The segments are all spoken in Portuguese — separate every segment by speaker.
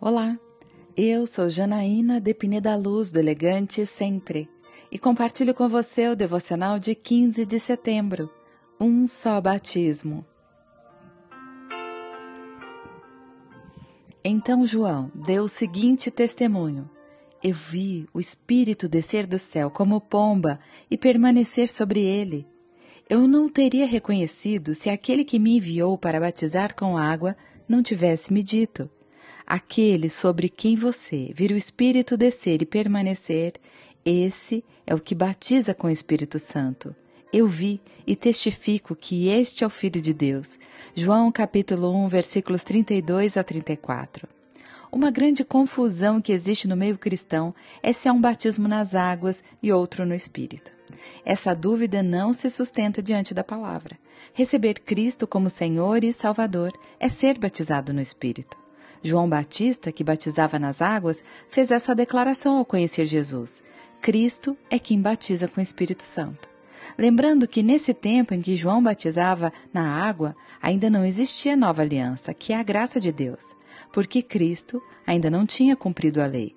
Speaker 1: Olá, eu sou Janaína de Pineda Luz do Elegante Sempre e compartilho com você o devocional de 15 de setembro, Um Só Batismo. Então João deu o seguinte testemunho: Eu vi o Espírito descer do céu como pomba e permanecer sobre ele. Eu não teria reconhecido se aquele que me enviou para batizar com água não tivesse me dito: Aquele sobre quem você vira o Espírito descer e permanecer, esse é o que batiza com o Espírito Santo. Eu vi e testifico que este é o Filho de Deus. João capítulo 1, versículos 32 a 34. Uma grande confusão que existe no meio cristão é se há um batismo nas águas e outro no Espírito. Essa dúvida não se sustenta diante da palavra. Receber Cristo como Senhor e Salvador é ser batizado no Espírito. João Batista, que batizava nas águas, fez essa declaração ao conhecer Jesus: Cristo é quem batiza com o Espírito Santo. Lembrando que nesse tempo em que João batizava na água, ainda não existia nova aliança, que é a graça de Deus, porque Cristo ainda não tinha cumprido a lei.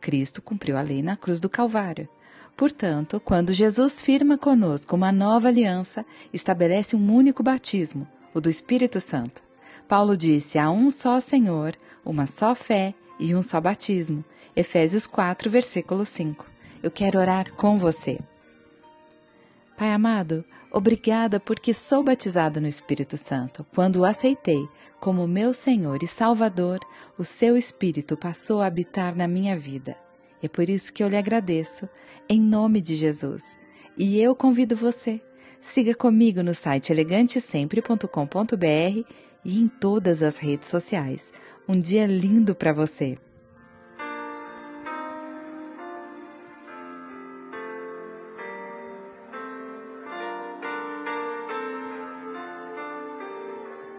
Speaker 1: Cristo cumpriu a lei na cruz do Calvário. Portanto, quando Jesus firma conosco uma nova aliança, estabelece um único batismo, o do Espírito Santo. Paulo disse: há um só Senhor, uma só fé e um só batismo. Efésios 4, versículo 5. Eu quero orar com você. Pai amado, obrigada porque sou batizado no Espírito Santo. Quando o aceitei como meu Senhor e Salvador, o seu Espírito passou a habitar na minha vida. É por isso que eu lhe agradeço, em nome de Jesus. E eu convido você, siga comigo no site elegantesempre.com.br e em todas as redes sociais. Um dia lindo para você!